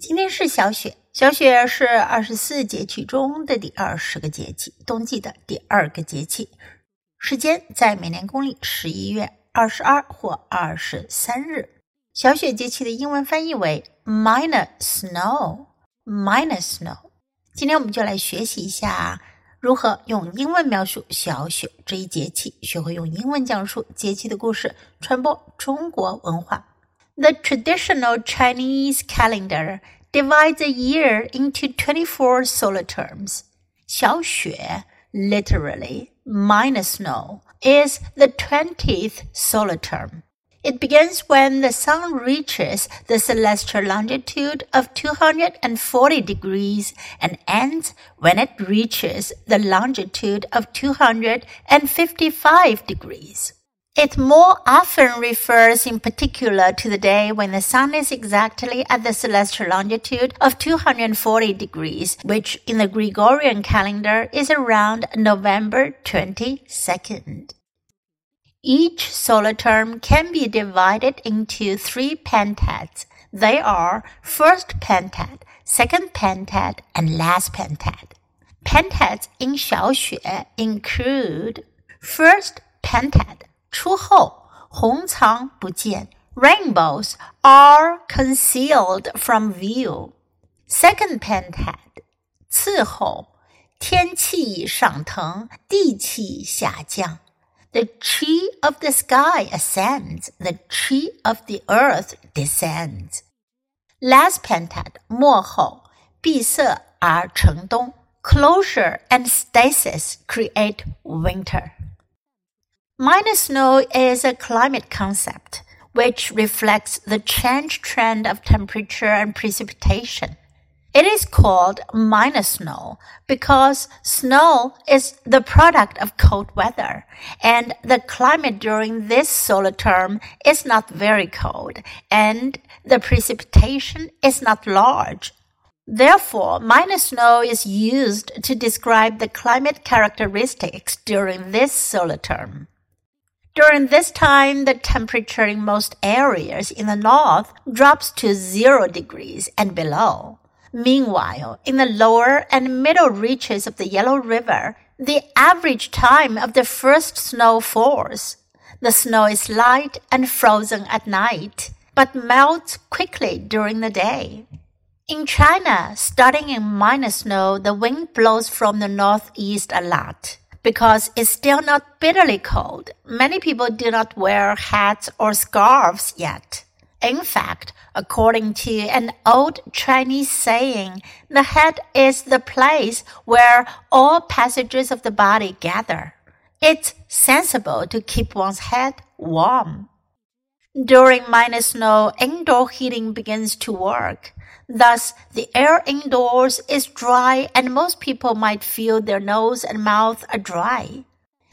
今天是小雪，小雪是二十四节气中的第二十个节气，冬季的第二个节气。时间在每年公历十一月二十二或二十三日。小雪节气的英文翻译为 minor snow，minor snow。今天我们就来学习一下如何用英文描述小雪这一节气，学会用英文讲述节气的故事，传播中国文化。The traditional Chinese calendar divides a year into 24 solar terms. 小雪, literally, minor snow, is the 20th solar term. It begins when the sun reaches the celestial longitude of 240 degrees and ends when it reaches the longitude of 255 degrees. It more often refers in particular to the day when the sun is exactly at the celestial longitude of 240 degrees, which in the Gregorian calendar is around November 22nd. Each solar term can be divided into three pentads. They are first pentad, second pentad, and last pentad. Pentads in Xiaoxue include first pentad 初候，虹藏不见。Rainbows are concealed from view. Second pentad，伺候，天气上腾，地气下降。The tree of the sky ascends, the tree of the earth descends. Last pentad，末候，闭塞而成冬。Closure and stasis create winter. Minor snow is a climate concept which reflects the change trend of temperature and precipitation. It is called minor snow because snow is the product of cold weather and the climate during this solar term is not very cold and the precipitation is not large. Therefore, minor snow is used to describe the climate characteristics during this solar term. During this time, the temperature in most areas in the north drops to zero degrees and below. Meanwhile, in the lower and middle reaches of the Yellow River, the average time of the first snow falls. The snow is light and frozen at night, but melts quickly during the day. In China, starting in minor snow, the wind blows from the northeast a lot because it's still not bitterly cold. Many people do not wear hats or scarves yet. In fact, according to an old Chinese saying, the head is the place where all passages of the body gather. It's sensible to keep one's head warm. During minor snow, indoor heating begins to work. Thus, the air indoors is dry and most people might feel their nose and mouth are dry.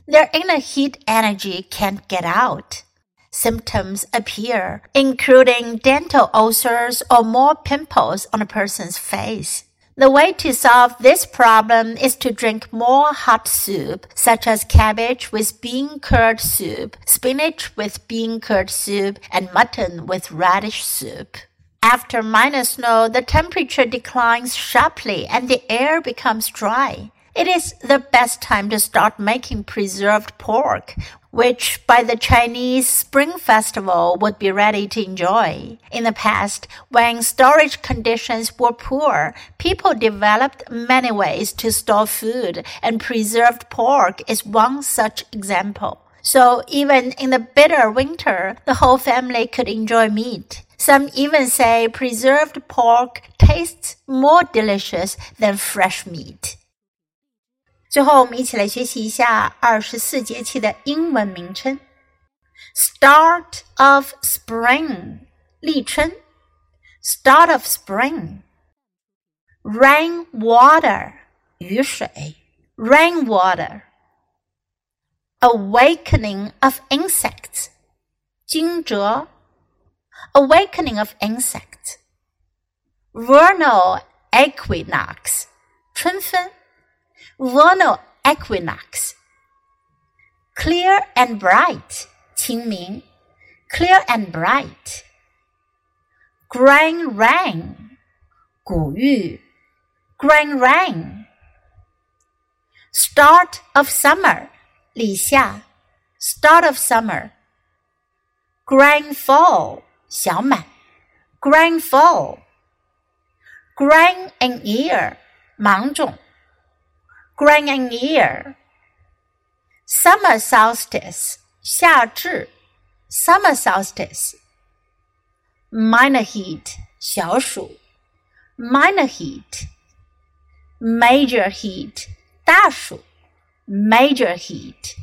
Their inner heat energy can't get out. Symptoms appear, including dental ulcers or more pimples on a person's face. The way to solve this problem is to drink more hot soup, such as cabbage with bean curd soup, spinach with bean curd soup, and mutton with radish soup. After minor snow, the temperature declines sharply and the air becomes dry. It is the best time to start making preserved pork, which by the Chinese Spring Festival would be ready to enjoy. In the past, when storage conditions were poor, people developed many ways to store food, and preserved pork is one such example. So even in the bitter winter, the whole family could enjoy meat. Some even say preserved pork tastes more delicious than fresh meat. 最后，我们一起来学习一下二十四节气的英文名称：Start of Spring，立春；Start of Spring，Rain Water，雨水；Rain Water。 Awakening of insects. 惊蛰 awakening of insect. Vernal equinox, 春分. Vernal equinox. Clear and bright, 清明. Clear and bright. Grain Rain. 谷雨. Grain rain. Start of summer, 立夏. Start of summer. Grand fall. 小满 Grand fall. Grand an ear. 芒种 Grand an ear. Summer solstice. 夏至 Summer solstice. Minor heat. 小暑 Minor heat. Major heat. 大暑 Major heat.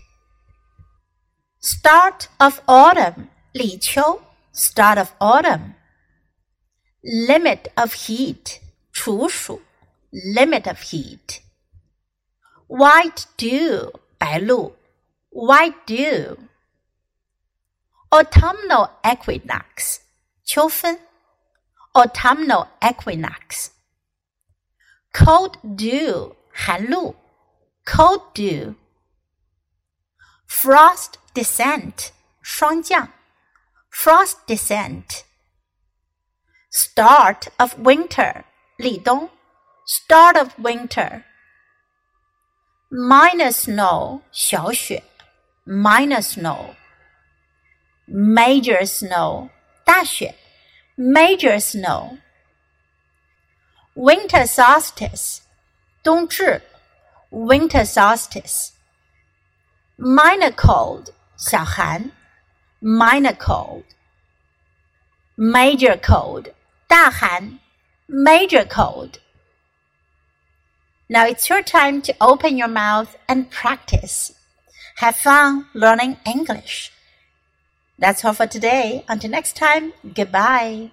Start of autumn. 立秋 Start of autumn. Limit of heat. 处暑 Limit of heat. White dew. 白露 White dew. Autumnal equinox. 秋分 Autumnal equinox. Cold dew. 寒露 Cold dew. Frost descent. 霜降 Frost descent. Start of winter. 立冬. Start of winter. minor snow. 小雪. Minor snow. Major snow. 大雪. Major snow. Winter solstice. 冬至. Winter solstice. Minor cold. 小寒. Minor cold. Major cold. 大寒 Major cold. Now it's your time to open your mouth and practice. Have fun learning English. That's all for today. Until next time, goodbye.